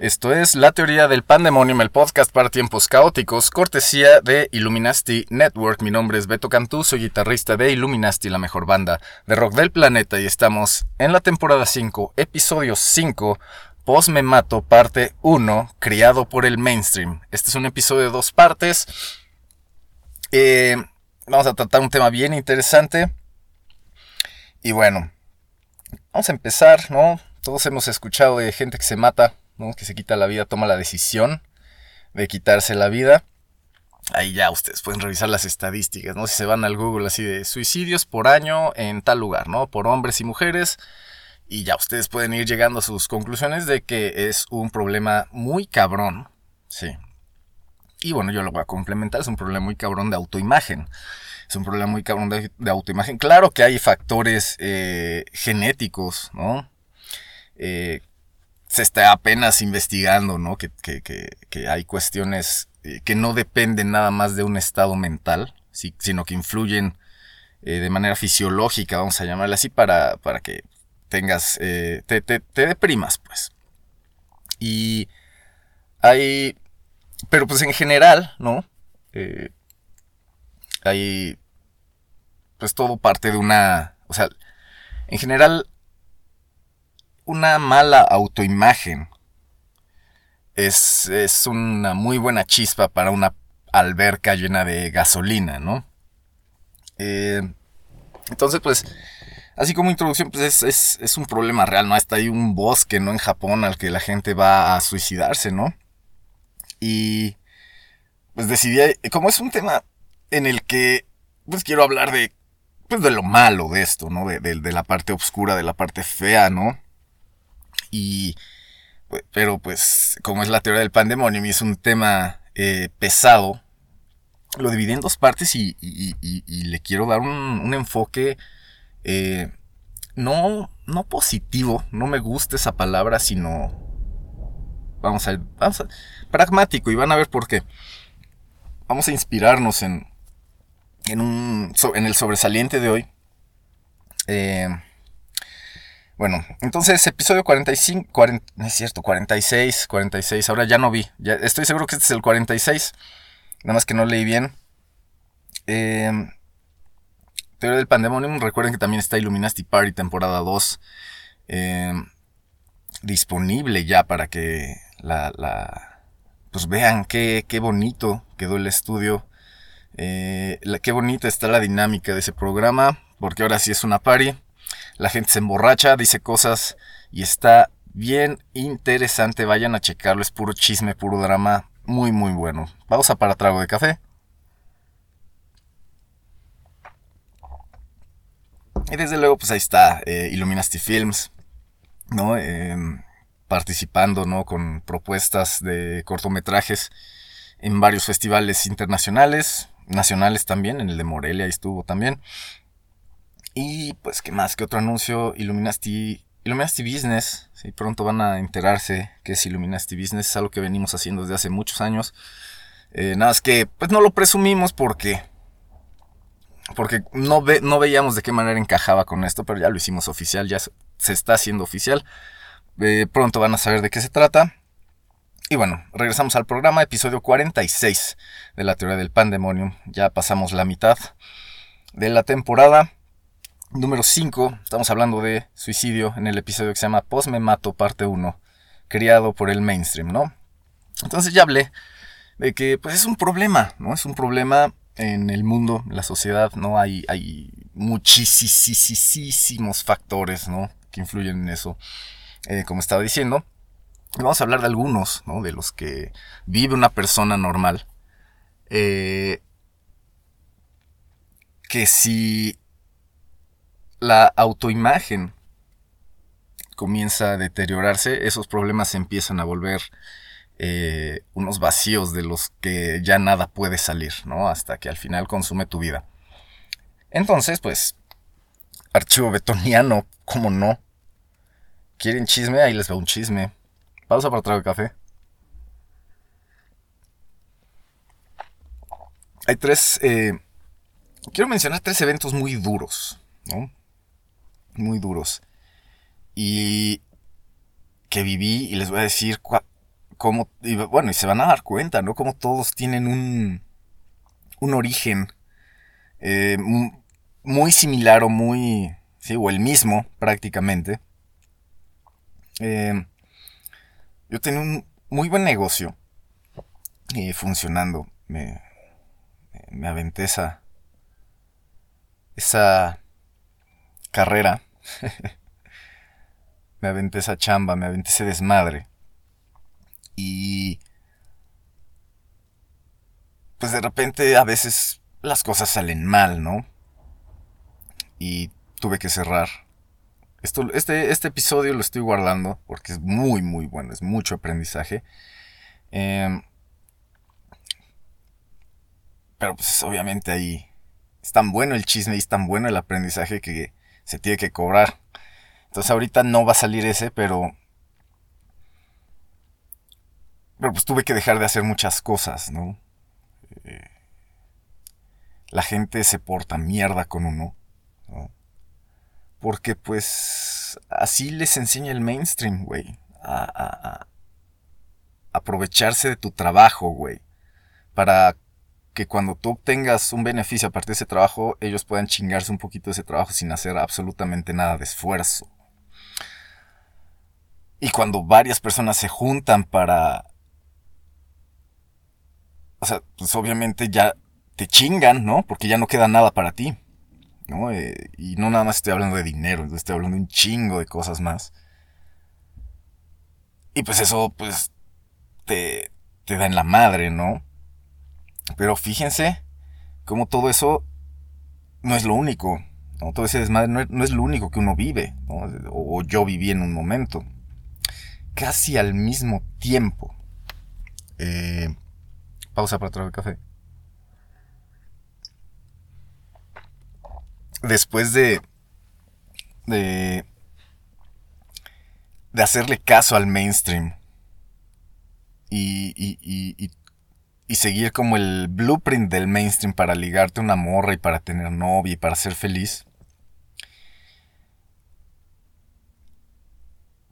Esto es La Teoría del Pandemonium, el podcast para tiempos caóticos, cortesía de Illuminati Network. Mi nombre es Beto Cantú, soy guitarrista de Illuminati, la mejor banda de rock del planeta, y estamos en la temporada 5, episodio 5, Post Me Mato, parte 1, criado por el mainstream. Este es un episodio de dos partes. Eh, vamos a tratar un tema bien interesante. Y bueno, vamos a empezar, ¿no? Todos hemos escuchado de gente que se mata, ¿no? Que se quita la vida, toma la decisión de quitarse la vida. Ahí ya ustedes pueden revisar las estadísticas, ¿no? Si se van al Google así de suicidios por año en tal lugar, ¿no? Por hombres y mujeres. Y ya ustedes pueden ir llegando a sus conclusiones de que es un problema muy cabrón. Sí. Y bueno, yo lo voy a complementar. Es un problema muy cabrón de autoimagen. Es un problema muy cabrón de, autoimagen. Claro que hay factores eh, genéticos, ¿no? Eh, se está apenas investigando, ¿no? Que, que, que, hay cuestiones eh, que no dependen nada más de un estado mental, sino que influyen eh, de manera fisiológica, vamos a llamarla así, para, para que tengas, te, te, te, deprimas, pues. Y hay, pero pues en general, ¿no? Hay, pues todo parte de una, o sea, en general, una mala autoimagen es, es una muy buena chispa para una alberca llena de gasolina, ¿no? Eh, entonces, pues, así como introducción, pues es, es, un problema real, ¿no? Hasta hay un bosque, ¿no? En Japón al que la gente va a suicidarse, ¿no? Y pues decidí, como es un tema en el que pues quiero hablar de, pues de lo malo de esto, ¿no? De, de, de la parte oscura, de la parte fea, ¿no? Y, pero pues, como es la teoría del pandemonium y es un tema eh, pesado, lo dividí en dos partes y, le quiero dar un, un enfoque eh, no, no positivo, no me gusta esa palabra, sino, vamos a, vamos pragmático y van a ver por qué. Vamos a inspirarnos en, en, un, en el sobresaliente de hoy. Eh, bueno, entonces episodio 45, 40, no es cierto, 46, 46, ahora ya no vi, estoy seguro que este es el 46, nada más que no leí bien. Eh, Teoría del Pandemonium, recuerden que también está Illuminati Party temporada 2 eh, disponible ya para que la, pues vean qué, qué, bonito quedó el estudio, eh, qué bonita está la dinámica de ese programa, porque ahora sí es una party, la gente se emborracha, dice cosas y está bien interesante, vayan a checarlo, es puro chisme, puro drama, muy muy bueno. Pausa para trago de café. Y desde luego, pues ahí está eh, Illuminati Films, ¿no? Eh, participando, ¿no? Con propuestas de cortometrajes en varios festivales internacionales, nacionales también, en el de Morelia estuvo también. Y pues, ¿qué más? ¿Qué otro anuncio? Illuminati, Business, sí, pronto van a enterarse que es Illuminati Business, es algo que venimos haciendo desde hace muchos años. Eh, nada más que, pues no lo presumimos porque porque no, ve, no veíamos de qué manera encajaba con esto, pero ya lo hicimos oficial, ya se está haciendo oficial. Eh, pronto van a saber de qué se trata. Y bueno, regresamos al programa, episodio 46 de la teoría del pandemonium. Ya pasamos la mitad de la temporada. Número 5, estamos hablando de suicidio en el episodio que se llama Post Me Mato, parte 1, criado por el mainstream, ¿no? Entonces ya hablé de que pues es un problema, ¿no? Es un problema en el mundo, en la sociedad, ¿no? Hay, hay muchísimos factores, ¿no? Que influyen en eso. Eh, como estaba diciendo, vamos a hablar de algunos, ¿no? De los que vive una persona normal. Eh, que si la autoimagen comienza a deteriorarse, esos problemas empiezan a volver eh, unos vacíos de los que ya nada puede salir, ¿no? Hasta que al final consume tu vida. Entonces, pues, archivo betoniano, ¿cómo no? ¿Quieren chisme? Ahí les va un chisme. Pausa para traer café. Hay tres... eh, quiero mencionar tres eventos muy duros, ¿no? Muy duros. Y que viví y les voy a decir cómo... y bueno, y se van a dar cuenta, ¿no? Cómo todos tienen un... Un origen eh, mu- muy similar o muy... Sí, o el mismo prácticamente. Eh, yo tenía un muy buen negocio eh, funcionando. Me, me aventé esa, esa carrera. me aventé esa chamba, me aventé ese desmadre. Y pues de repente a veces las cosas salen mal, ¿no? Y tuve que cerrar. Esto, este, este episodio lo estoy guardando porque es muy, muy bueno, es mucho aprendizaje. Em, pero pues obviamente ahí es tan bueno el chisme y es tan bueno el aprendizaje que se tiene que cobrar. Entonces ahorita no va a salir ese, pero... Pero pues tuve que dejar de hacer muchas cosas, ¿no? Eh, la gente se porta mierda con uno, ¿no? Porque pues así les enseña el mainstream, güey. A, a- a aprovecharse de tu trabajo, güey. Para que cuando tú obtengas un beneficio a partir de ese trabajo, ellos puedan chingarse un poquito de ese trabajo sin hacer absolutamente nada de esfuerzo. Y cuando varias personas se juntan para... O sea, pues obviamente ya te chingan, ¿no? Porque ya no queda nada para ti. ¿no? Eh, y no nada más estoy hablando de dinero, estoy hablando de un chingo de cosas más. Y pues eso, pues, te, te da en la madre, ¿no? Pero fíjense cómo todo eso no es lo único, ¿no? Todo ese desmadre no es, no es lo único que uno vive. O, yo viví en un momento. Casi al mismo tiempo. Eh, pausa para traer café. después de, de, de hacerle caso al mainstream y, y seguir como el blueprint del mainstream para ligarte a una morra y para tener novia y para ser feliz,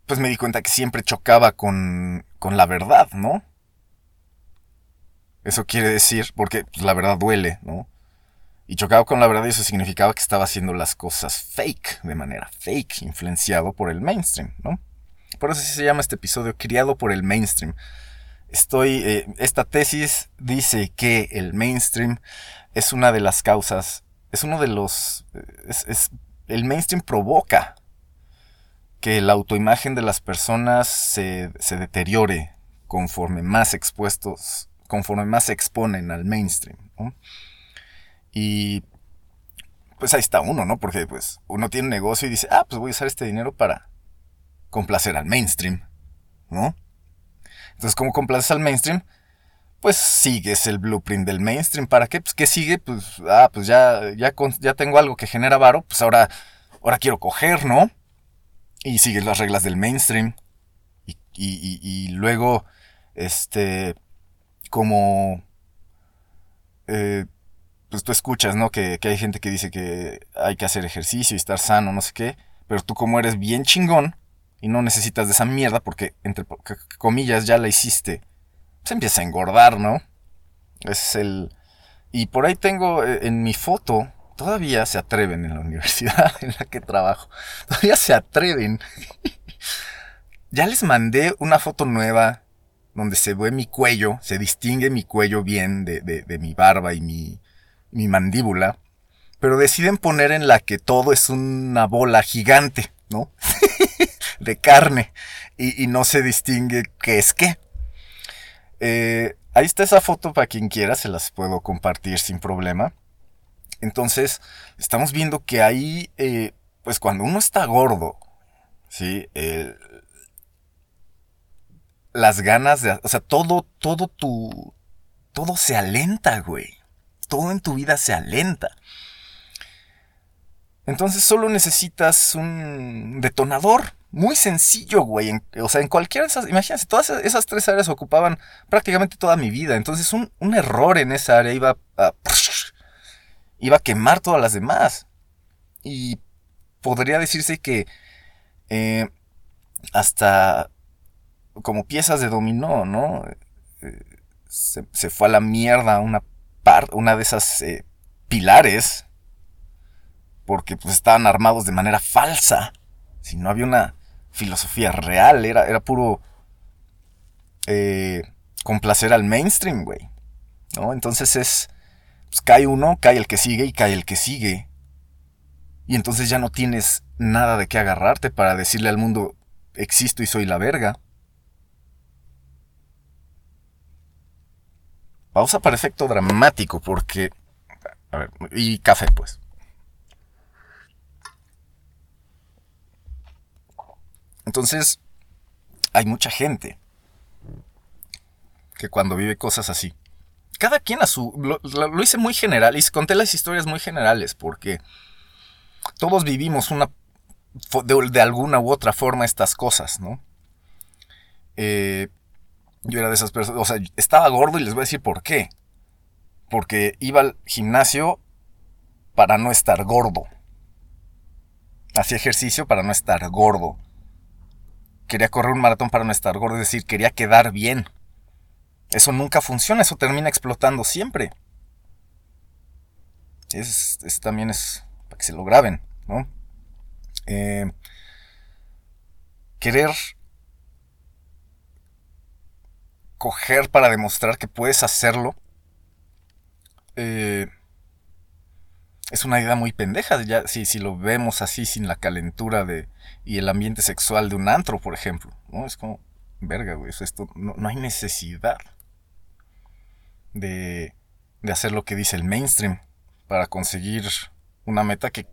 pues me di cuenta que siempre chocaba con, con la verdad, ¿no? Eso quiere decir, porque pues, la verdad duele, ¿no? Y chocaba con la verdad y eso significaba que estaba haciendo las cosas fake, de manera fake, influenciado por el mainstream, ¿no? Por eso se llama este episodio Criado por el mainstream. Estoy, eh, esta tesis dice que el mainstream es una de las causas, es uno de los, es, es, el mainstream provoca que la autoimagen de las personas se, se deteriore conforme más expuestos, conforme más se exponen al mainstream. Y pues ahí está uno, ¿no? Porque pues uno tiene un negocio y dice, ah, pues voy a usar este dinero para complacer al mainstream, ¿no? Entonces, como complaces al mainstream, pues sigues el blueprint del mainstream. ¿Para qué? Pues ¿qué sigue? Pues, ah, pues ya, ya, ya tengo algo que genera varo, pues ahora, ahora quiero coger, ¿no? Y sigues las reglas del mainstream. Y, luego, este, como... Eh, pues tú escuchas, ¿no? Que, hay gente que dice que hay que hacer ejercicio y estar sano, no sé qué. Pero tú como eres bien chingón y no necesitas de esa mierda porque, entre comillas, ya la hiciste, pues empieza a engordar, ¿no? Es el... Y por ahí tengo en mi foto, todavía se atreven en la universidad en la que trabajo. Todavía se atreven. ya les mandé una foto nueva donde se ve mi cuello, se distingue mi cuello bien de, de, de mi barba y mi, mi mandíbula, pero deciden poner en la que todo es una bola gigante, ¿no? de carne, y, y, no se distingue qué es qué. Eh, ahí está esa foto para quien quiera, se las puedo compartir sin problema. Entonces, estamos viendo que ahí, eh, pues cuando uno está gordo, ¿sí? Las ganas de... O sea, todo, todo tu... Todo se alenta, güey. Todo en tu vida se alenta. Entonces solo necesitas un detonador. Muy sencillo, güey. En- o sea, en cualquiera de esas... Imagínense, todas esas tres áreas ocupaban prácticamente toda mi vida. Entonces un, error en esa área iba a... Iba a quemar todas las demás. Y podría decirse que... eh, hasta como piezas de dominó, ¿no? Eh, Se, se fue a la mierda una, una de esas eh, pilares porque pues estaban armados de manera falsa. Si no había una filosofía real, era, era puro eh, complacer al mainstream, güey. ¿No? Entonces es, pues cae uno, cae el que sigue y cae el que sigue. Y entonces ya no tienes nada de qué agarrarte para decirle al mundo, existo y soy la verga. Pausa para efecto dramático porque... A ver, y café pues. Entonces, hay mucha gente que cuando vive cosas así, cada quien a su... Lo, hice muy general y conté las historias muy generales porque todos vivimos una de alguna u otra forma estas cosas, ¿no? Eh, yo era de esas personas, o sea, estaba gordo y les voy a decir por qué. Porque iba al gimnasio para no estar gordo. Hacía ejercicio para no estar gordo. Quería correr un maratón para no estar gordo, es decir, quería quedar bien. Eso nunca funciona, eso termina explotando siempre. Es, es- también es para que se lo graben, ¿no? Eh, querer coger para demostrar que puedes hacerlo eh, es una idea muy pendeja. Ya, si, si lo vemos así, sin la calentura de y el ambiente sexual de un antro, por ejemplo. ¿no? Es como, verga, güey. esto, no, no hay necesidad de, de hacer lo que dice el mainstream para conseguir una meta que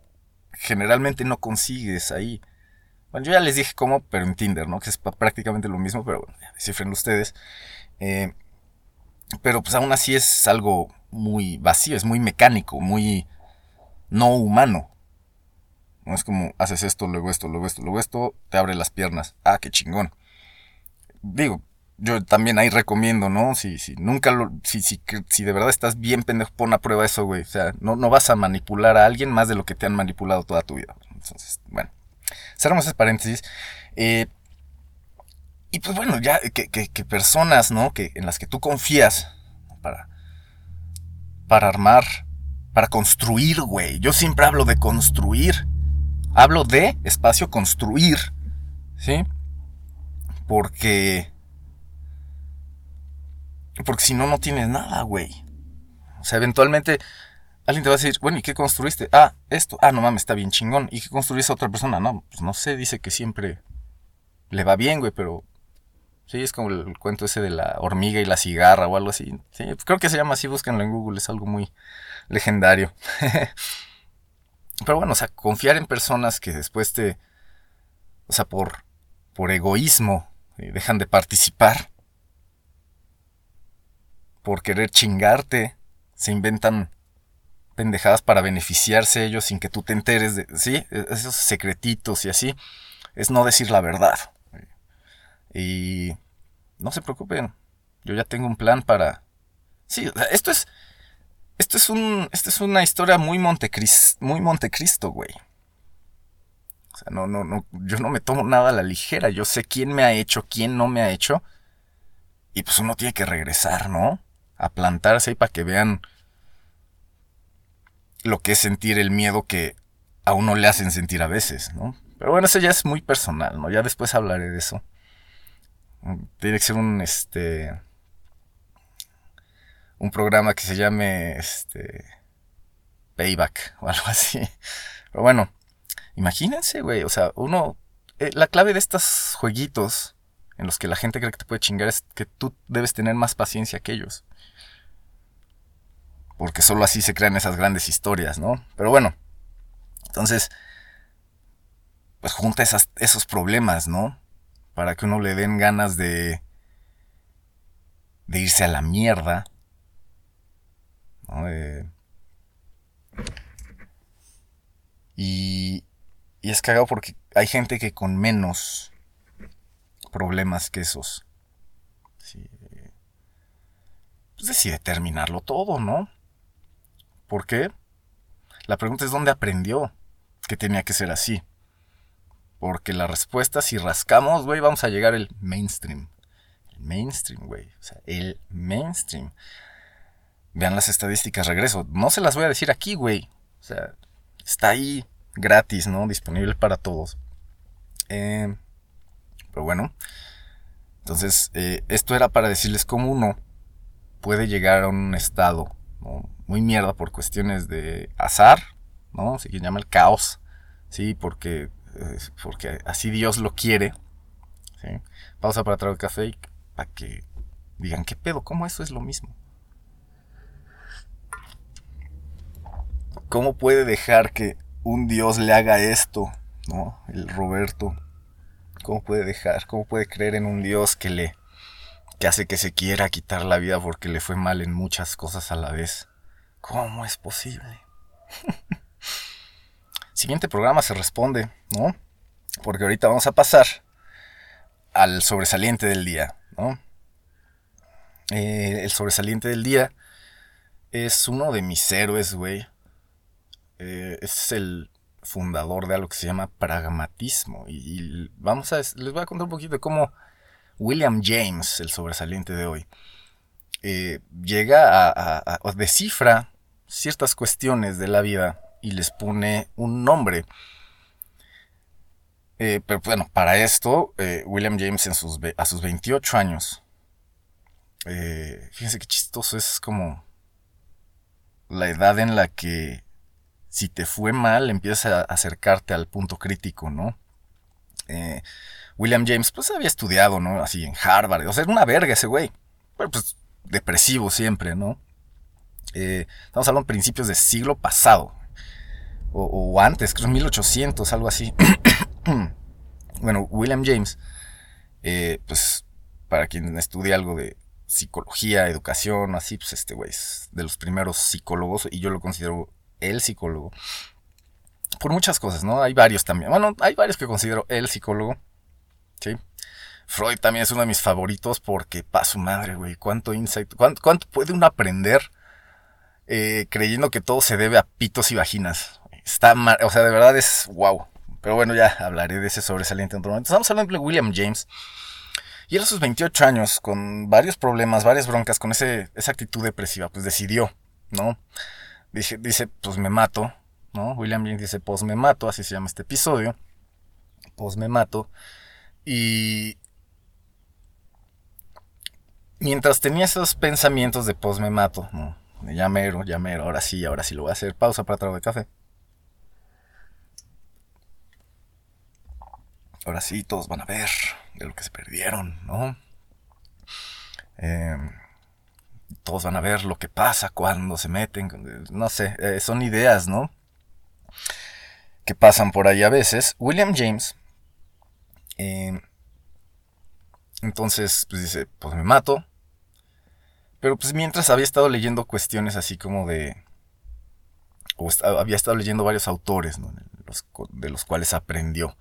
generalmente no consigues ahí. Bueno, yo ya les dije cómo, pero en Tinder, ¿no? Que es prácticamente lo mismo, pero bueno, ya descifren ustedes. Eh, pero pues aún así es algo muy vacío, es muy mecánico, muy no humano. No es como haces esto, luego esto, luego esto, luego esto, te abre las piernas. Ah, qué chingón. Digo, yo también ahí recomiendo, ¿no? Si, si nunca si, si, si de verdad estás bien pendejo, pon a prueba eso, güey. O sea, no, no vas a manipular a alguien más de lo que te han manipulado toda tu vida. Entonces, bueno. Cerramos ese paréntesis. Eh, y pues bueno, ya que, que, que personas, ¿no? Que, en las que tú confías para, para armar, para construir, güey. Yo siempre hablo de construir. Hablo de espacio construir. ¿Sí? Porque... Porque si no, no tienes nada, güey. O sea, eventualmente alguien te va a decir, bueno, ¿y qué construiste? Ah, esto. Ah, no mames, está bien chingón. ¿Y qué construiste a otra persona? No, pues no sé, dice que siempre le va bien, güey, pero... Sí, es como el cuento ese de la hormiga y la cigarra o algo así. Sí, pues creo que se llama así, búsquenlo en Google, es algo muy legendario. pero bueno, o sea, confiar en personas que después te... O sea, por, por egoísmo, eh, dejan de participar. Por querer chingarte, se inventan pendejadas para beneficiarse ellos sin que tú te enteres de, ¿sí? Esos secretitos y así, es no decir la verdad. Y no se preocupen, yo ya tengo un plan para... Sí, esto es... Esto es un... Esto es una historia muy Montecris, muy Montecristo, güey. O sea, no, no, no, yo no me tomo nada a la ligera. Yo sé quién me ha hecho, quién no me ha hecho. Y pues uno tiene que regresar, ¿no? A plantarse ahí para que vean lo que es sentir el miedo que a uno le hacen sentir a veces, ¿no? Pero bueno, eso ya es muy personal, ¿no? Ya después hablaré de eso. Tiene que ser un, este... Un programa que se llame, este... Payback o algo así. Pero bueno, imagínense, güey, o sea, uno... eh, la clave de estos jueguitos en los que la gente cree que te puede chingar es que tú debes tener más paciencia que ellos. Porque solo así se crean esas grandes historias, ¿no? Pero bueno, entonces, pues junta esos problemas, ¿no? Para que uno le den ganas de, de irse a la mierda. Y, y es cagado porque hay gente que con menos problemas que esos pues decide terminarlo todo, ¿no? ¿Por qué? La pregunta es dónde aprendió que tenía que ser así. Porque la respuesta, si rascamos, güey, vamos a llegar al mainstream. El mainstream, güey. O sea, el mainstream. Vean las estadísticas, regreso. No se las voy a decir aquí, güey. O sea, está ahí gratis, ¿no? Disponible para todos. Eh, pero bueno. Entonces, eh, esto era para decirles cómo uno puede llegar a un estado muy mierda por cuestiones de azar, ¿no? Se llama el caos, ¿sí? Porque, porque así Dios lo quiere. Pausa para traer café para que digan, ¿qué pedo? ¿Cómo eso es lo mismo? ¿Cómo puede dejar que un Dios le haga esto? ¿No? El Roberto. ¿Cómo puede dejar? ¿Cómo puede creer en un Dios que le que hace que se quiera quitar la vida porque le fue mal en muchas cosas a la vez? ¿Cómo es posible? Siguiente programa se responde, ¿no? Porque ahorita vamos a pasar al sobresaliente del día, ¿no? Eh, el sobresaliente del día es uno de mis héroes, güey. Eh, es el fundador de algo que se llama pragmatismo. Y, vamos a, les voy a contar un poquito de cómo William James, el sobresaliente de hoy, eh, llega a, a, descifra ciertas cuestiones de la vida y les pone un nombre. Eh, pero bueno, para esto, William James a sus 28 años, fíjense qué chistoso, es como la edad en la que si te fue mal, empiezas a acercarte al punto crítico, ¿no? Eh, William James, pues había estudiado, ¿no? Así en Harvard. O sea, era una verga ese güey. Pero pues depresivo siempre, ¿no? Eh, estamos hablando de principios del siglo pasado. O, antes, creo 1800, algo así. bueno, William James, eh, pues para quien estudia algo de psicología, educación, así, pues este güey es de los primeros psicólogos y yo lo considero el psicólogo. Por muchas cosas, ¿no? Hay varios también. Bueno, hay varios que considero el psicólogo. ¿Sí? Freud también es uno de mis favoritos porque, pa' su madre, güey, cuánto insight, cuánto, puede uno aprender eh, creyendo que todo se debe a pitos y vaginas. Está mal, o sea, de verdad es wow. Pero bueno, ya hablaré de ese sobresaliente en otro momento. Estamos hablando de William James. Y él a sus 28 años, con varios problemas, varias broncas, con ese, esa actitud depresiva, pues decidió, ¿no? Dice, pues me mato, ¿no? William James dice, pues me mato, así se llama este episodio. Pues me mato. Y mientras tenía esos pensamientos de pues me mato, ¿no? Ya mero, ya mero, ahora sí, ahora sí lo voy a hacer. Pausa para trago de café. Ahora sí, todos van a ver de lo que se perdieron, ¿no? Eh, todos van a ver lo que pasa cuando se meten, no sé, eh, son ideas, ¿no? Que pasan por ahí a veces. William James, eh, entonces, pues dice, pues me mato. Pero pues mientras había estado leyendo cuestiones así como de... O había estado leyendo varios autores, ¿no? de los cuales aprendió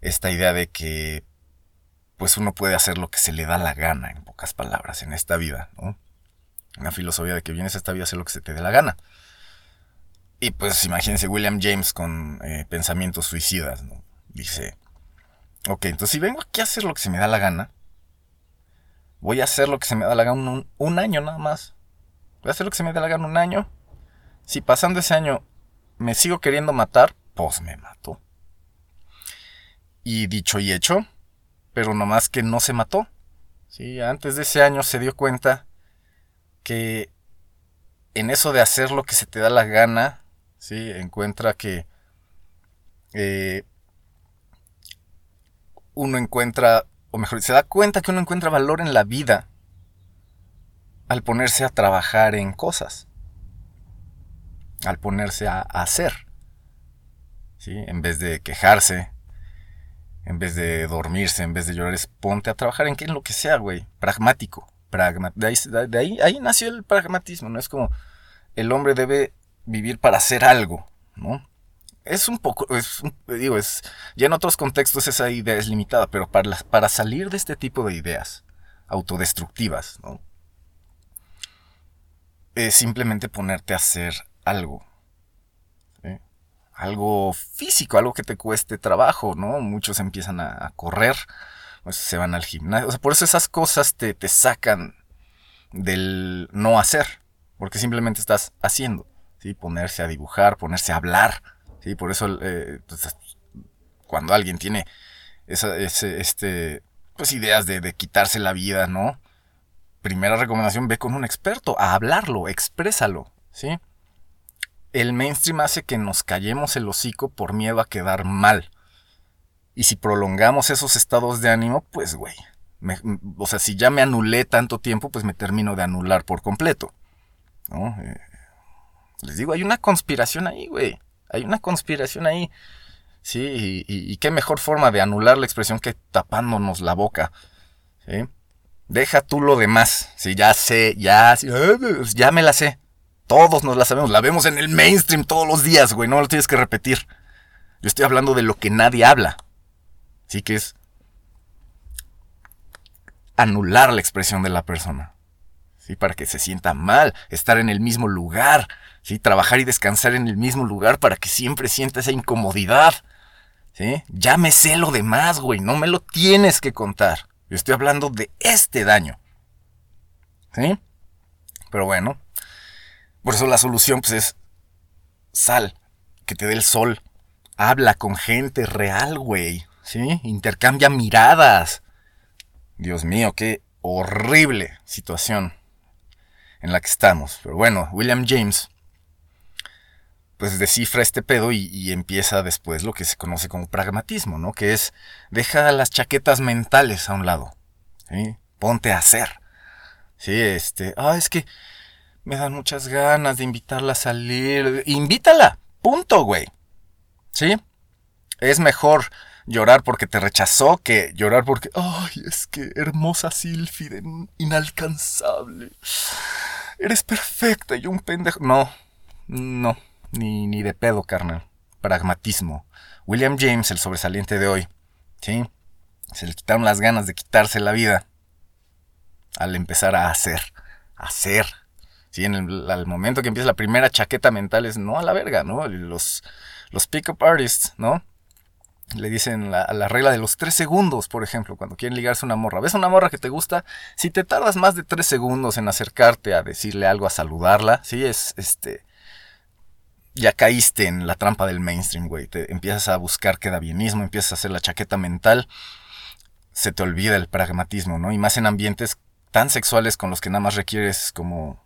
esta idea de que pues uno puede hacer lo que se le da la gana, en pocas palabras, en esta vida, ¿no? Una filosofía de que vienes a esta vida a hacer lo que se te dé la gana. Y pues imagínense William James con eh, pensamientos suicidas, ¿no? Dice, ok, entonces si vengo aquí a hacer lo que se me da la gana, voy a hacer lo que se me da la gana un, año nada más. Voy a hacer lo que se me da la gana un año. Si pasando ese año me sigo queriendo matar, pues me mato. Y dicho y hecho, pero nomás que no se mató. Sí, antes de ese año se dio cuenta que en eso de hacer lo que se te da la gana, ¿sí? encuentra que eh, uno encuentra, o mejor, se da cuenta que uno encuentra valor en la vida al ponerse a trabajar en cosas, al ponerse a, hacer, ¿sí? en vez de quejarse, En vez de dormirse, en vez de llorar, ponte a trabajar en qué, en lo que sea, güey. Pragmático. Pragma de, ahí, de ahí, ahí nació el pragmatismo, ¿no? Es como el hombre debe vivir para hacer algo, ¿no? Es un poco, es, digo, es, ya en otros contextos esa idea es limitada, pero para, para salir de este tipo de ideas autodestructivas. Es simplemente ponerte a hacer algo. Algo físico, algo que te cueste trabajo, ¿no? Muchos empiezan a correr, se van al gimnasio. O sea, por eso esas cosas te, te sacan del no hacer, porque simplemente estás haciendo. ¿sí? Ponerse a dibujar, ponerse a hablar. ¿sí? Por eso eh, pues, cuando alguien tiene esa, ese, este, pues ideas de, de, quitarse la vida, ¿no? Primera recomendación, ve con un experto a hablarlo, exprésalo, ¿sí? El mainstream hace que nos callemos el hocico por miedo a quedar mal. Y si prolongamos esos estados de ánimo, pues, güey. o sea, si ya me anulé tanto tiempo, pues me termino de anular por completo. ¿no? Eh, les digo, hay una conspiración ahí, güey. Hay una conspiración ahí. Sí, y, qué mejor forma de anular la expresión que tapándonos la boca. ¿sí? Deja tú lo demás. Sí, ya sé, ya, ya me la sé. Todos nos la sabemos. La vemos en el mainstream todos los días, güey. No lo tienes que repetir. Yo estoy hablando de lo que nadie habla. Sí que es anular la expresión de la persona. ¿Sí? Para que se sienta mal. Estar en el mismo lugar. ¿Sí? Trabajar y descansar en el mismo lugar para que siempre sienta esa incomodidad. ¿Sí? Ya me sé lo demás, güey. No me lo tienes que contar. Yo estoy hablando de este daño. ¿Sí? Pero bueno. Por eso la solución pues es sal, que te dé el sol. Habla con gente real, güey. ¿Sí? Intercambia miradas. Dios mío, qué horrible situación en la que estamos. Pero bueno, William James pues descifra este pedo y, y, empieza después lo que se conoce como pragmatismo, ¿no? Que es deja las chaquetas mentales a un lado, ¿sí? Ponte a hacer, ¿sí? Este, ah, es que me dan muchas ganas de invitarla a salir. Invítala, punto, güey, ¿sí? Es mejor llorar porque te rechazó que llorar porque, ay, es que hermosa Silfide, inalcanzable. Eres perfecta y un pendejo. No, no. Ni, ni, de pedo, carnal. Pragmatismo. William James, el sobresaliente de hoy. ¿Sí? Se le quitaron las ganas de quitarse la vida al empezar a hacer. Hacer. ¿Sí? En el al momento que empieza la primera chaqueta mental es no a la verga, ¿no? Los, los pick-up artists, ¿no? Le dicen la, la, regla de los tres segundos, por ejemplo, cuando quieren ligarse una morra. ¿Ves una morra que te gusta? Si te tardas más de tres segundos en acercarte a decirle algo, a saludarla, ¿sí? Es este ya caíste en la trampa del mainstream, güey. Te empiezas a buscar quedabienismo, empiezas a hacer la chaqueta mental. Se te olvida el pragmatismo, ¿no? Y más en ambientes tan sexuales con los que nada más requieres como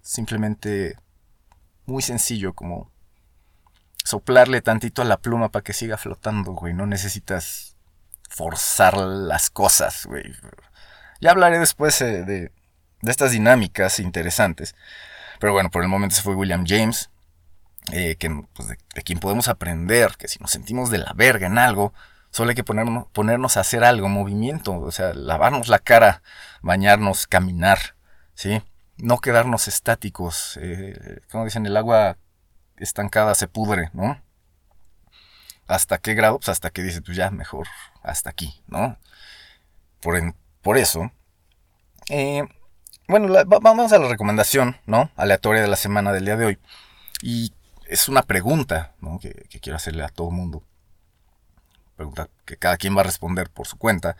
simplemente muy sencillo, como soplarle tantito a la pluma para que siga flotando, güey. No necesitas forzar las cosas, güey. Ya hablaré después eh, de, de estas dinámicas interesantes. Pero bueno, por el momento se fue William James eh, que, pues de, quien podemos aprender, que si nos sentimos de la verga en algo, solo hay que ponernos, ponernos a hacer algo, movimiento, o sea, lavarnos la cara, bañarnos, caminar, ¿sí? No quedarnos estáticos, eh, como dicen, el agua estancada se pudre, ¿no? ¿Hasta qué grado? Pues hasta que dice, pues ya, mejor hasta aquí, ¿no? Por, por eso, eh, bueno, vamos a la recomendación, ¿no? Aleatoria de la semana del día de hoy. Y es una pregunta que, que, quiero hacerle a todo el mundo. Pregunta que cada quien va a responder por su cuenta.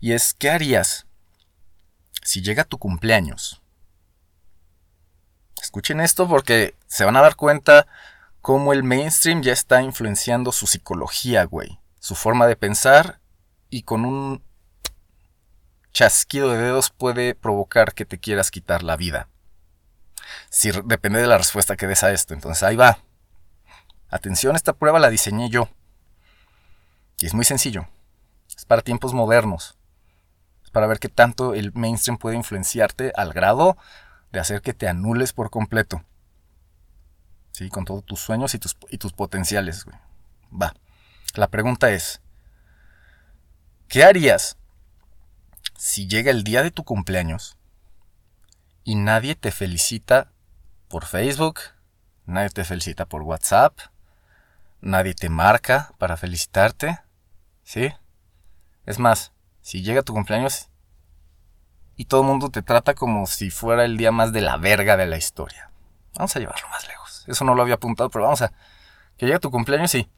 Y es, ¿qué harías si llega tu cumpleaños? Escuchen esto porque se van a dar cuenta cómo el mainstream ya está influenciando su psicología, güey. Su forma de pensar y con un chasquido de dedos puede provocar que te quieras quitar la vida si depende de la respuesta que des a esto. Entonces ahí va. Atención, esta prueba la diseñé yo. Y es muy sencillo. Es para tiempos modernos. Es para ver qué tanto el mainstream puede influenciarte al grado de hacer que te anules por completo. Sí, con todos tus sueños y tus, y tus potenciales. Güey. Va. La pregunta es, ¿Qué harías si llega el día de tu cumpleaños y nadie te felicita por Facebook, nadie te felicita por WhatsApp, nadie te marca para felicitarte? ¿Sí? Es más, si llega tu cumpleaños y todo el mundo te trata como si fuera el día más de la verga de la historia. Vamos a llevarlo más lejos. Eso no lo había apuntado, pero vamos a... Que llega tu cumpleaños y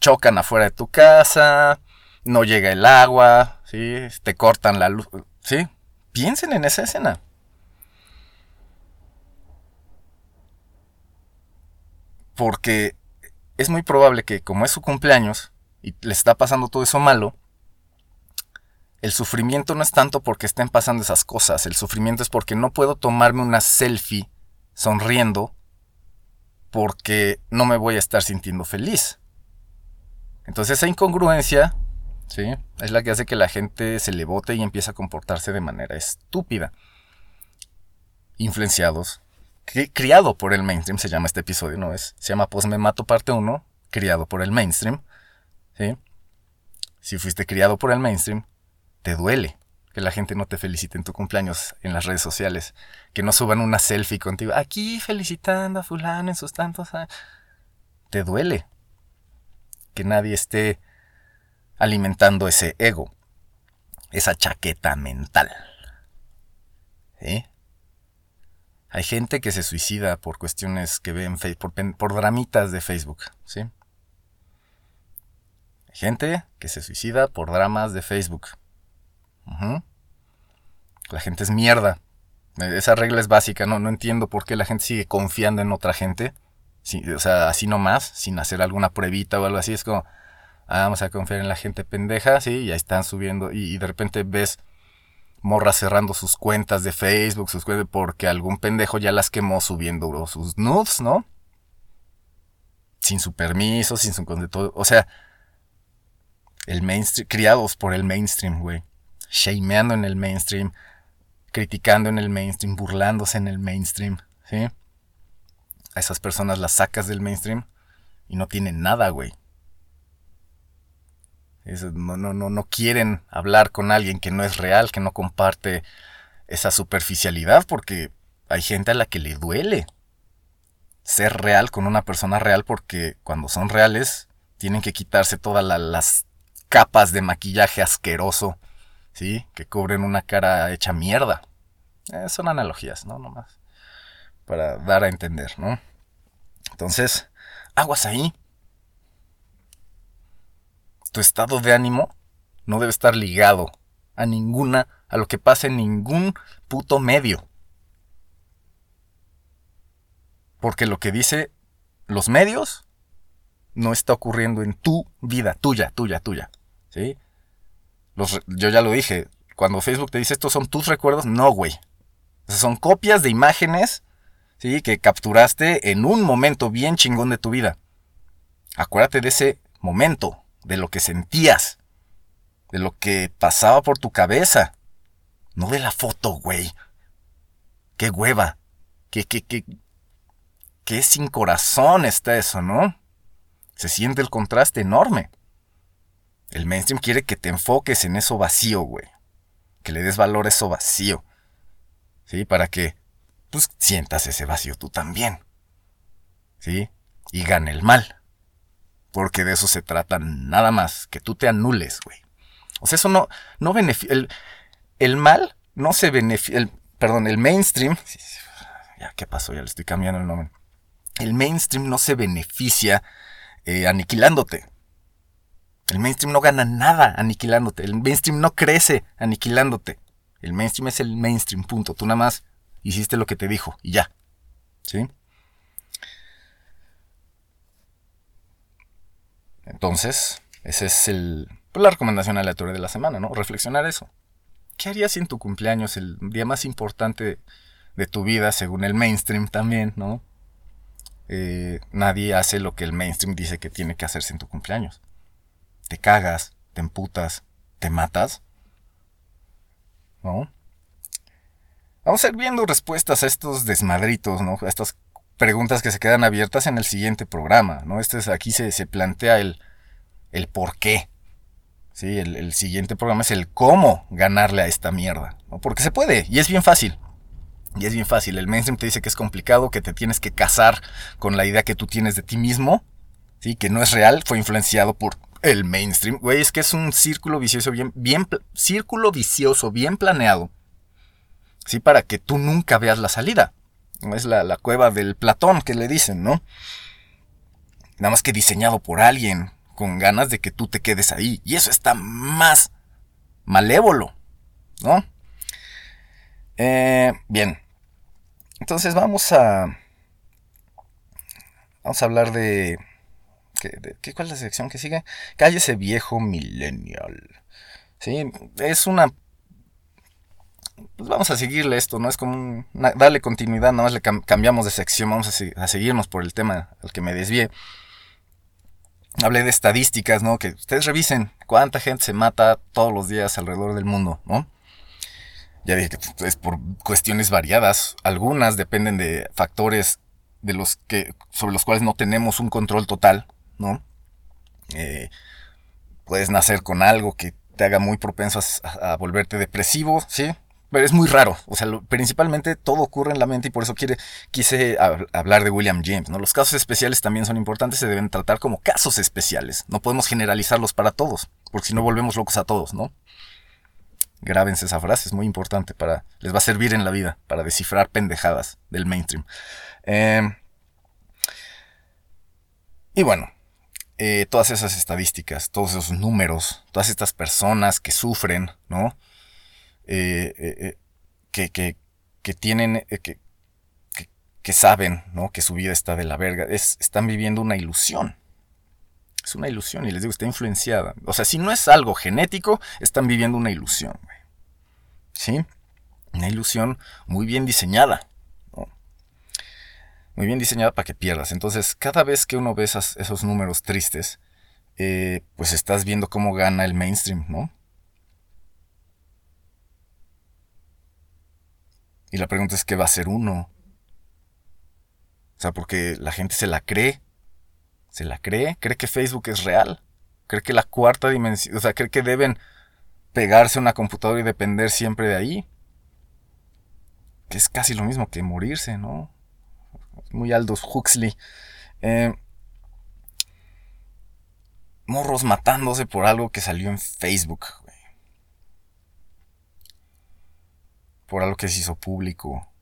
chocan afuera de tu casa, no llega el agua, ¿sí? Te cortan la luz, ¿sí? Piensen en esa escena. Porque es muy probable que como es su cumpleaños y le está pasando todo eso malo, el sufrimiento no es tanto porque estén pasando esas cosas, el sufrimiento es porque no puedo tomarme una selfie sonriendo porque no me voy a estar sintiendo feliz. Entonces esa incongruencia, ¿sí? Es la que hace que la gente se le bote y empiece a comportarse de manera estúpida. Influenciados. criado por el mainstream, se llama este episodio, ¿no es? Se llama Pues me mato parte 1, criado por el mainstream. Si fuiste criado por el mainstream, te duele que la gente no te felicite en tu cumpleaños en las redes sociales, que no suban una selfie contigo, aquí felicitando a fulano en sus tantos años. Te duele que nadie esté alimentando ese ego, esa chaqueta mental. ¿Sí? Hay gente que se suicida por cuestiones que ven por, por dramitas de Facebook, ¿sí? Hay gente que se suicida por dramas de Facebook. La gente es mierda. Esa regla es básica, ¿no? No entiendo por qué la gente sigue confiando en otra gente. o sea, así nomás, sin hacer alguna pruebita o algo así. Es como, ah, vamos a confiar en la gente pendeja, sí, y ahí están subiendo. Y, de repente ves morras cerrando sus cuentas de Facebook, sus cuentas, porque algún pendejo ya las quemó subiendo sus nudes, ¿no? Sin su permiso, sin su todo. O sea, el mainstream, criados por el mainstream, güey shameando en el mainstream, criticando en el mainstream, burlándose en el mainstream, ¿sí? A esas personas las sacas del mainstream y no tienen nada, güey. no, no, no, no quieren hablar con alguien que no es real, que no comparte esa superficialidad, porque hay gente a la que le duele ser real con una persona real, porque cuando son reales tienen que quitarse todas las capas de maquillaje asqueroso ¿sí? Que cubren una cara hecha mierda. Eh, son analogías, ¿no? Nomás. Para dar a entender, ¿no? Entonces, aguas ahí. Tu estado de ánimo no debe estar ligado a ninguna, a lo que pase en ningún puto medio. Porque lo que dice los medios no está ocurriendo en tu vida, tuya, tuya, tuya. ¿Sí? Yo ya lo dije, cuando Facebook te dice estos son tus recuerdos, no, güey. son copias de imágenes, ¿sí? Que capturaste en un momento bien chingón de tu vida. Acuérdate de ese momento, de lo que sentías, de lo que pasaba por tu cabeza. No de la foto, güey. Qué hueva. Qué, qué, qué, qué sin corazón está eso, ¿no? Se siente el contraste enorme. El mainstream quiere que te enfoques en eso vacío, güey. Que le des valor a eso vacío. ¿Sí? Para que, pues, sientas ese vacío tú también. ¿Sí? Y gane el mal. Porque de eso se trata nada más, que tú te anules, güey. O sea, eso no, no beneficia. El, mal no se beneficia. Perdón, el mainstream. Ya, ¿qué pasó? Ya le estoy cambiando el nombre. El mainstream no se beneficia eh, aniquilándote. El mainstream no gana nada aniquilándote. El mainstream no crece aniquilándote. El mainstream es el mainstream, punto. Tú nada más hiciste lo que te dijo y ya. ¿Sí? Entonces, esa es el, pues, la recomendación aleatoria de la semana, ¿no? Reflexionar eso. ¿Qué harías si en tu cumpleaños, el día más importante de tu vida, según el mainstream también, ¿no? Eh, nadie hace lo que el mainstream dice que tiene que hacerse en tu cumpleaños te cagas, te emputas, te matas. ¿No? Vamos a ir viendo respuestas a estos desmadritos, ¿no? A estas preguntas que se quedan abiertas en el siguiente programa, ¿no? Este es, aquí se, se plantea el, el por qué. ¿sí? El, siguiente programa es el cómo ganarle a esta mierda, ¿no? Porque se puede, y es bien fácil. Y es bien fácil. El mainstream te dice que es complicado, que te tienes que casar con la idea que tú tienes de ti mismo, ¿sí? Que no es real, fue influenciado por el mainstream. Güey, es que es un círculo vicioso bien, bien, círculo vicioso bien planeado, ¿sí? Para que tú nunca veas la salida. Es la, la cueva del Platón que le dicen, ¿no? Nada más que diseñado por alguien con ganas de que tú te quedes ahí. Y eso está más malévolo, ¿no? Eh, bien. Entonces vamos a... Vamos a hablar de... ¿qué, de- qué- ¿Cuál es la sección que sigue? Cállese viejo millennial. Sí, es una... Pues vamos a seguirle esto, ¿no? Es como un- una- darle continuidad, nada más le cam- cambiamos de sección, vamos a, a seguirnos por el tema al que me desvié. Hablé de estadísticas, ¿no? Que ustedes revisen cuánta gente se mata todos los días alrededor del mundo, ¿no? Ya dije que pues, es por cuestiones variadas. Algunas dependen de factores de los que, sobre los cuales no tenemos un control total, ¿no? Eh, puedes nacer con algo que te haga muy propenso a, volverte depresivo, ¿sí? Pero es muy raro. O sea, principalmente todo ocurre en la mente y por eso quise hab- hablar de William James, ¿no? Los casos especiales también son importantes, se deben tratar como casos especiales. No podemos generalizarlos para todos, porque si no volvemos locos a todos, ¿no? Grábense esa frase, es muy importante para. Les va a servir en la vida para descifrar pendejadas del mainstream. Eh, y bueno, eh, todas esas estadísticas, todos esos números, todas estas personas que sufren, ¿no? Eh, eh, que, que, que tienen, que, que, saben, ¿no? Que su vida está de la verga, es, están viviendo una ilusión. Es una ilusión y les digo, está influenciada. O sea, si no es algo genético, están viviendo una ilusión. ¿Sí? Una ilusión muy bien diseñada. Muy bien diseñada para que pierdas. Entonces, cada vez que uno ve esas- esos números tristes, eh, pues estás viendo cómo gana el mainstream, ¿no? Y la pregunta es, ¿qué va a hacer uno? O sea, porque la gente se la cree. Se la cree, cree que Facebook es real. Cree que la cuarta dimensión, o sea, cree que deben pegarse a una computadora y depender siempre de ahí. Que es casi lo mismo que morirse, ¿no? Muy Aldous Huxley. Eh, morros matándose por algo que salió en Facebook. Por algo que se hizo público.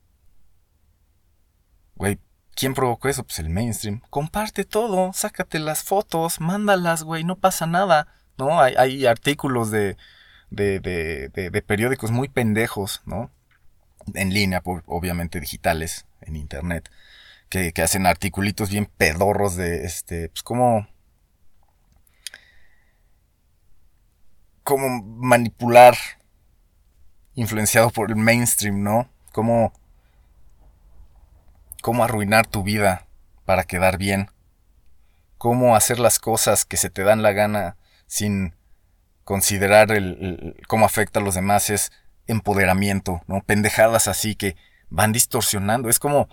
Güey, ¿quién provocó eso? Pues el mainstream. Comparte todo, sácate las fotos, mándalas, güey, no pasa nada. ¿No? Hay, hay artículos de, de, de, de- de periódicos muy pendejos, ¿no? En línea, obviamente digitales, en internet, que, que hacen articulitos bien pedorros de, este, pues como... Como manipular, influenciado por el mainstream, ¿no? Como... Cómo arruinar tu vida para quedar bien. Cómo hacer las cosas que se te dan la gana sin considerar el- cómo afecta a los demás es empoderamiento, ¿no? Pendejadas así que van distorsionando. Es como,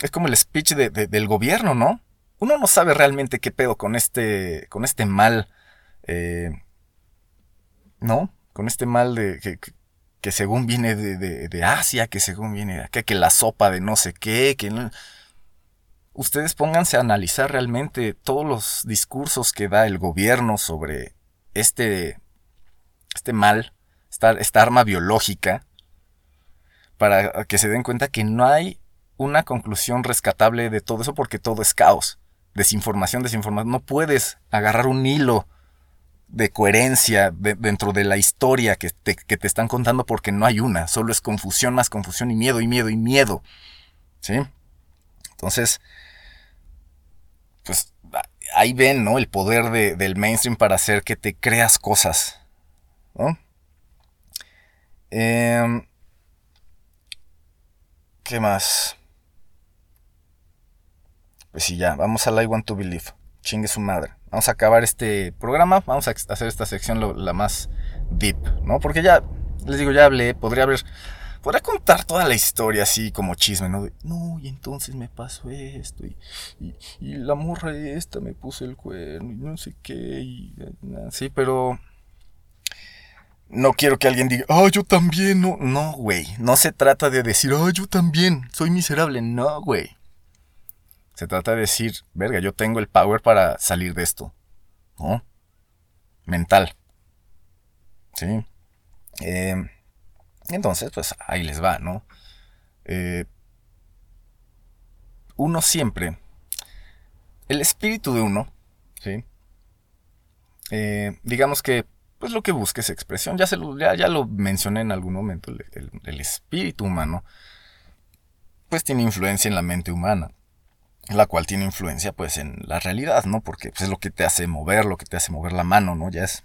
es como el speech de- de- del gobierno, ¿no? Uno no sabe realmente qué pedo con este, con este mal, eh, ¿no? Con este mal de que, según viene de, Asia, que según viene de acá, que la sopa de no sé qué, que no- Ustedes pónganse a analizar realmente todos los discursos que da el gobierno sobre este, este mal, esta arma biológica, para que se den cuenta que no hay una conclusión rescatable de todo eso porque todo es caos. Desinformación, desinformación. No puedes agarrar un hilo de coherencia de- dentro de la historia que te, que te están contando porque no hay una. Solo es confusión más confusión y miedo y miedo y miedo. ¿Sí? Entonces, pues ahí ven, ¿no? El poder de- del mainstream para hacer que te creas cosas, ¿no? Em, ¿Qué más? Pues sí, ya, vamos al I Want to Believe. Chingue su madre. Vamos a acabar este programa. Vamos a hacer esta sección la más deep, ¿no? Porque ya, les digo, ya hablé. Podría haber. Podría contar toda la historia así como chisme, ¿no? De, no, y entonces me pasó esto. Y, la morra esta me puso el cuerno. Y no sé qué. Y, sí, pero. no quiero que alguien diga, ah, yo también, no, no, güey. No se trata de decir, ah, yo también, soy miserable. No, güey. Se trata de decir, verga, yo tengo el power para salir de esto. ¿No? Mental. ¿Sí? Eh, entonces, pues ahí les va, ¿no? Eh, uno siempre, el espíritu de uno, ¿sí? Eh, digamos que, pues lo que busca es expresión. Ya, se lo, ya, lo mencioné en algún momento, el espíritu humano, pues tiene influencia en la mente humana la cual tiene influencia pues en la realidad, ¿no? Porque pues, es lo que te hace mover, lo que te hace mover la mano, ¿no? Ya es,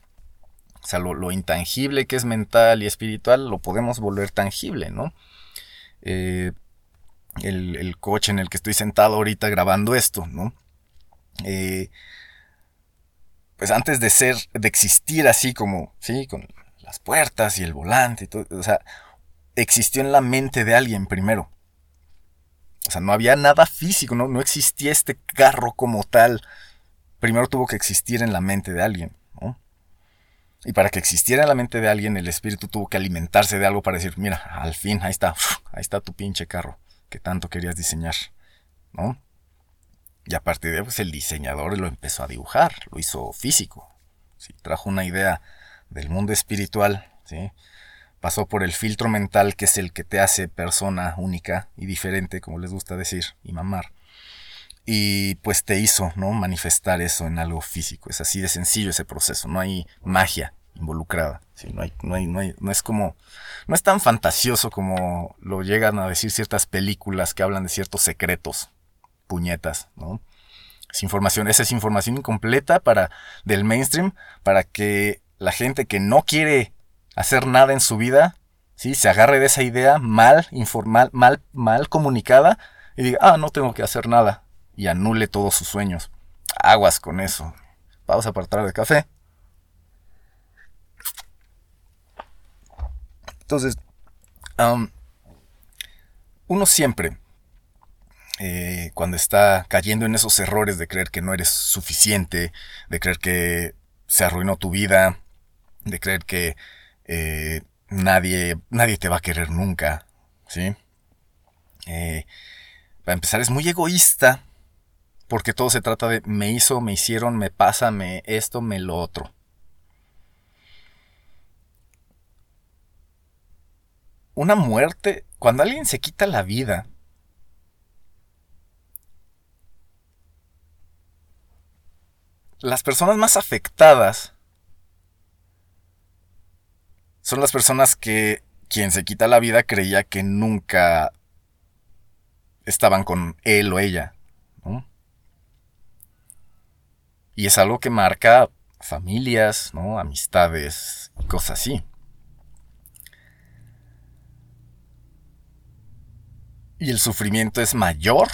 o sea, lo, intangible que es mental y espiritual lo podemos volver tangible, ¿no? Eh, el, coche en el que estoy sentado ahorita grabando esto, ¿no? Eh, pues antes de ser, de existir así como, ¿sí? Con las puertas y el volante y todo, o sea, existió en la mente de alguien primero. O sea, no había nada físico, no, no existía este carro como tal. Primero tuvo que existir en la mente de alguien. ¿no? Y para que existiera en la mente de alguien, el espíritu tuvo que alimentarse de algo para decir, mira, al fin, ahí está, ahí está tu pinche carro que tanto querías diseñar. ¿no? Y a partir de ahí, pues el diseñador lo empezó a dibujar, lo hizo físico. ¿sí? Trajo una idea del mundo espiritual, ¿sí? Pasó por el filtro mental que es el que te hace persona única y diferente, como les gusta decir, y mamar. Y pues te hizo, ¿no? Manifestar eso en algo físico. Es así de sencillo ese proceso. No hay magia involucrada. No, hay, no, hay, no, hay, no es como, no es tan fantasioso como lo llegan a decir ciertas películas que hablan de ciertos secretos, puñetas, ¿no? Es información, esa es información incompleta para, del mainstream, para que la gente que no quiere hacer nada en su vida, ¿sí? se agarre de esa idea mal, informal, mal, mal comunicada y diga, ah, no tengo que hacer nada y anule todos sus sueños. Aguas con eso. Pausa para traer de café. Entonces, uno siempre, eh, cuando está cayendo en esos errores de creer que no eres suficiente, de creer que se arruinó tu vida, de creer que eh, nadie, nadie te va a querer nunca, ¿sí? Eh, para empezar, es muy egoísta, porque todo se trata de me hizo, me hicieron, me pasa, me esto, me lo otro. Una muerte, cuando alguien se quita la vida, las personas más afectadas son las personas que quien se quita la vida creía que nunca estaban con él o ella. Y es algo que marca familias, ¿no? amistades y cosas así. Y el sufrimiento es mayor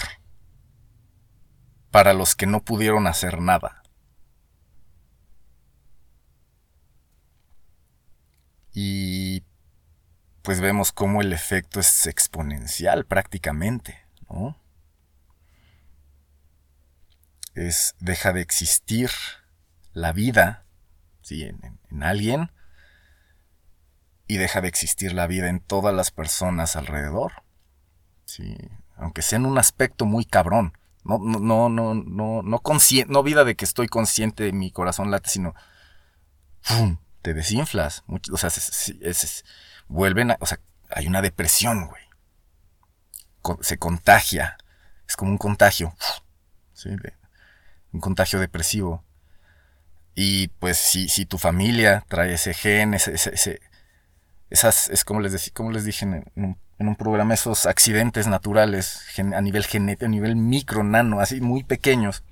para los que no pudieron hacer nada. Y pues vemos cómo el efecto es exponencial prácticamente, ¿no? Es, deja de existir la vida ¿sí? en, alguien y deja de existir la vida en todas las personas alrededor. ¿sí? Aunque sea en un aspecto muy cabrón. No, no, no, no, no, no, vida de que estoy consciente de mi corazón late, sino ¡pum! Te desinflas. o sea, vuelven a, o sea, hay una depresión, güey. se contagia. Es como un contagio. ¿sí? un contagio depresivo. Y pues si, si tu familia trae ese gen, ese, ese, esas, es como les, como les dije en un, en un, programa, esos accidentes naturales a nivel genético, a nivel micro, nano, así muy pequeños,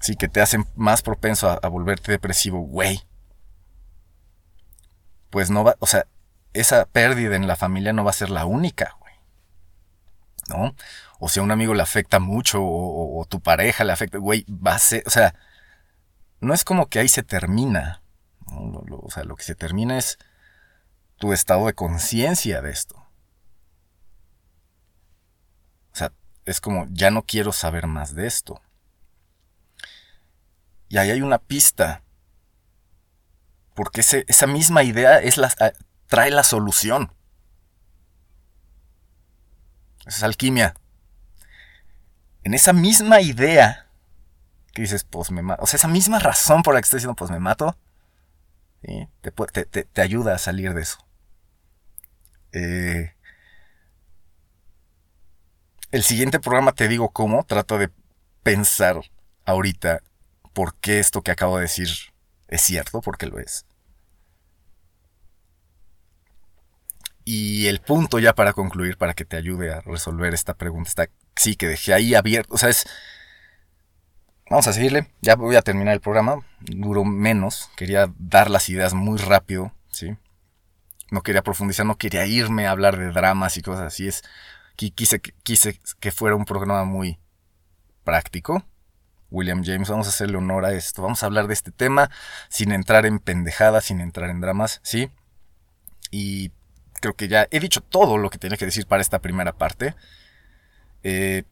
sí, que te hacen más propenso a, a volverte depresivo, güey pues no va, o sea, esa pérdida en la familia no va a ser la única, güey. ¿No? O si a un amigo le afecta mucho o, tu pareja le afecta, güey, va a ser, o sea, no es como que ahí se termina. o sea, lo que se termina es tu estado de conciencia de esto. O sea, es como, ya no quiero saber más de esto. Y ahí hay una pista porque esa misma idea es la, trae la solución. Esa es alquimia. En esa misma idea que dices, pues me mato, o sea, esa misma razón por la que estoy diciendo, pues me mato, te, ayuda a salir de eso. Eh, el siguiente programa te digo cómo, trato de pensar ahorita por qué esto que acabo de decir es cierto, porque lo es. Y el punto ya para concluir, para que te ayude a resolver esta pregunta, está, sí, que dejé ahí abierto, o sea, es... Vamos a seguirle, ya voy a terminar el programa, duró menos, quería dar las ideas muy rápido, ¿sí? No quería profundizar, no quería irme a hablar de dramas y cosas así, es... Quise, quise que fuera un programa muy práctico, William James, vamos a hacerle honor a esto, vamos a hablar de este tema sin entrar en pendejadas, sin entrar en dramas, ¿sí? Y creo que ya he dicho todo lo que tenía que decir para esta primera parte. Eh,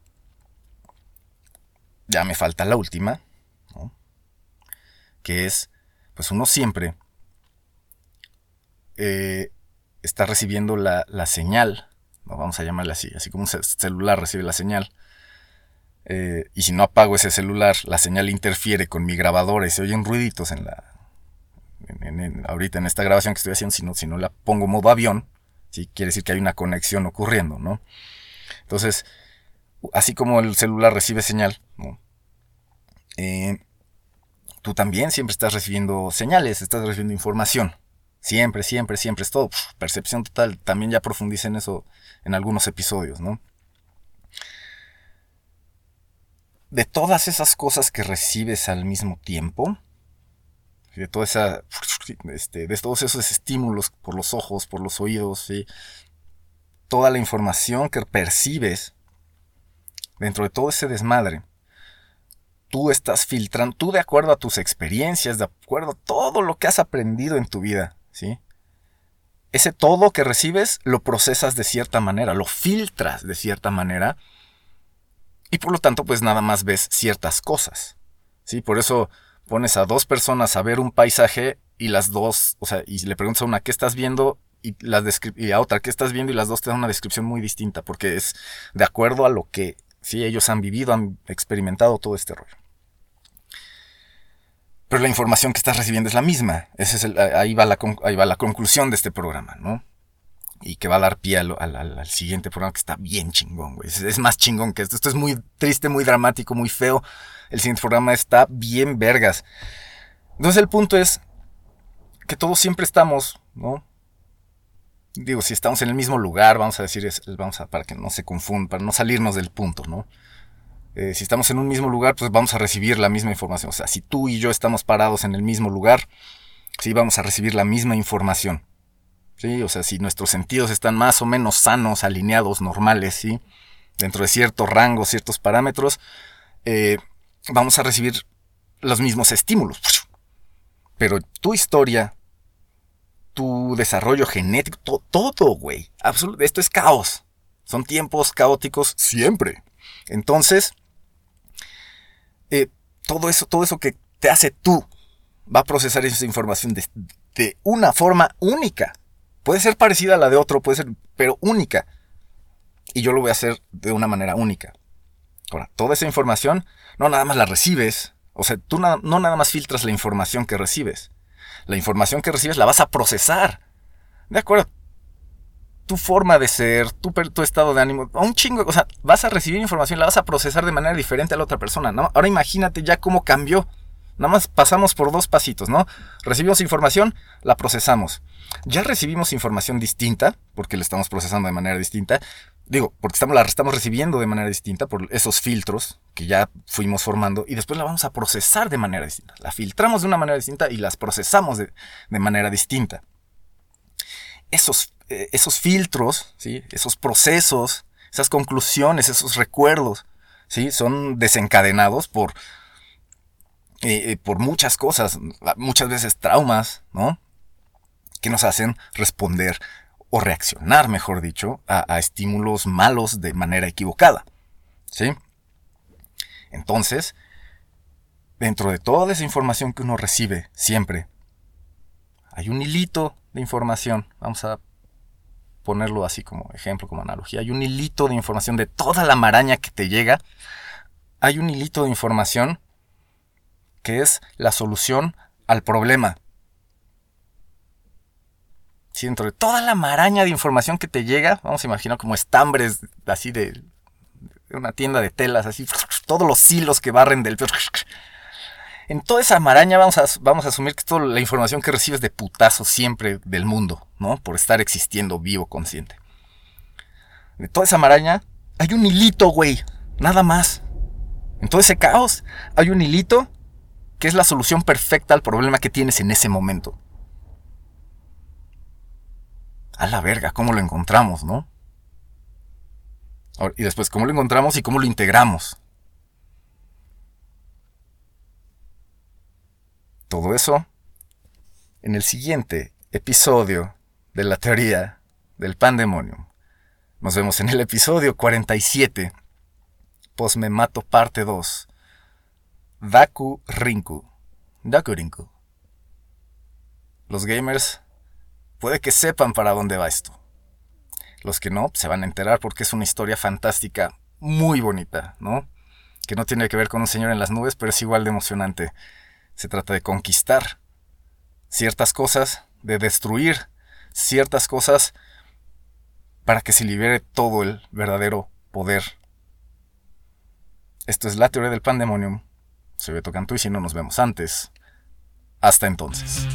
ya me falta la última, que es, pues uno siempre eh, está recibiendo la, señal, vamos a llamarla así, así como un celular recibe la señal. Eh, y si no apago ese celular, la señal interfiere con mi grabadora y se oyen ruiditos en la. ahorita en esta grabación que estoy haciendo, si no, si no la pongo modo avión, quiere decir que hay una conexión ocurriendo, ¿no? Entonces, así como el celular recibe señal, eh, tú también siempre estás recibiendo señales, estás recibiendo información. Siempre, siempre, siempre es todo. percepción total. También ya profundicé en eso en algunos episodios, ¿no? De todas esas cosas que recibes al mismo tiempo, de toda esa, este, de todos esos estímulos por los ojos, por los oídos, toda la información que percibes dentro de todo ese desmadre, tú estás filtrando, tú de acuerdo a tus experiencias, de acuerdo a todo lo que has aprendido en tu vida, ¿sí? Ese todo que recibes lo procesas de cierta manera, lo filtras de cierta manera y por lo tanto pues nada más ves ciertas cosas, ¿sí? Por eso pones a dos personas a ver un paisaje y las dos, o sea, y le preguntas a una qué estás viendo y, y a otra qué estás viendo y las dos te dan una descripción muy distinta porque es de acuerdo a lo que sí ellos han vivido, han experimentado todo este rollo. Pero la información que estás recibiendo es la misma. Ese es ahí, va la, ahí va la conclusión de este programa, ¿no? Y que va a dar pie al, al, siguiente programa que está bien chingón, güey. Es, más chingón que esto. Esto es muy triste, muy dramático, muy feo. El siguiente programa está bien vergas. Entonces el punto es que todos siempre estamos, ¿no? Digo, si estamos en el mismo lugar, vamos a decir, vamos a, para que no se confunda, para no salirnos del punto, ¿no? Eh, si estamos en un mismo lugar, pues vamos a recibir la misma información. O sea, si tú y yo estamos parados en el mismo lugar, sí vamos a recibir la misma información. Sí, o sea, si nuestros sentidos están más o menos sanos, alineados, normales, sí, dentro de ciertos rangos, ciertos parámetros, eh, vamos a recibir los mismos estímulos. Pero tu historia, tu desarrollo genético, todo, güey. Esto es caos. Son tiempos caóticos siempre. Entonces, eh, todo eso, todo eso que te hace tú, va a procesar esa información de, de, una forma única. Puede ser parecida a la de otro, puede ser, pero única. Y yo lo voy a hacer de una manera única. Ahora, toda esa información no nada más la recibes, o sea, tú no, nada más filtras la información que recibes. La información que recibes la vas a procesar. ¿De acuerdo? Tu forma de ser, tu, tu estado de ánimo, un chingo, o sea, vas a recibir información, la vas a procesar de manera diferente a la otra persona, ¿no? Ahora imagínate ya cómo cambió. Nada más pasamos por dos pasitos, ¿no? Recibimos información, la procesamos. Ya recibimos información distinta, porque la estamos procesando de manera distinta, Digo, porque estamos, la estamos recibiendo de manera distinta por esos filtros que ya fuimos formando y después la vamos a procesar de manera distinta. La filtramos de una manera distinta y las procesamos de, manera distinta. Esos, eh, esos filtros, ¿sí? esos procesos, esas conclusiones, esos recuerdos, ¿sí? son desencadenados por, eh, eh, por muchas cosas, muchas veces traumas, ¿no? que nos hacen responder o reaccionar, mejor dicho, a, estímulos malos de manera equivocada. ¿Sí? Entonces, dentro de toda esa información que uno recibe siempre, Hay un hilito de información. Vamos a ponerlo así como ejemplo, como analogía. Hay un hilito de información de toda la maraña que te llega. Hay un hilito de información que es la solución al problema. Si dentro de toda la maraña de información que te llega, vamos a imaginar como estambres así de, una tienda de telas, así, todos los hilos que barren del... En toda esa maraña vamos a, vamos a asumir que toda la información que recibes de putazo siempre del mundo, ¿no? Por estar existiendo vivo, consciente. De toda esa maraña hay un hilito, güey. Nada más. En todo ese caos hay un hilito que es la solución perfecta al problema que tienes en ese momento. A la verga, ¿cómo lo encontramos, no? Y después, ¿cómo lo encontramos y cómo lo integramos? Todo eso en el siguiente episodio de la teoría del pandemonium. Nos vemos en el episodio 47, Posmemato parte 2. Daku Rinku. Daku Rinku. Los gamers puede que sepan para dónde va esto. Los que no, se van a enterar porque es una historia fantástica, muy bonita, ¿no? Que no tiene que ver con un señor en las nubes, pero es igual de emocionante. Se trata de conquistar ciertas cosas, de destruir ciertas cosas para que se libere todo el verdadero poder. Esto es la teoría del pandemonium. Soy Beto Cantú y si no nos vemos antes, hasta entonces.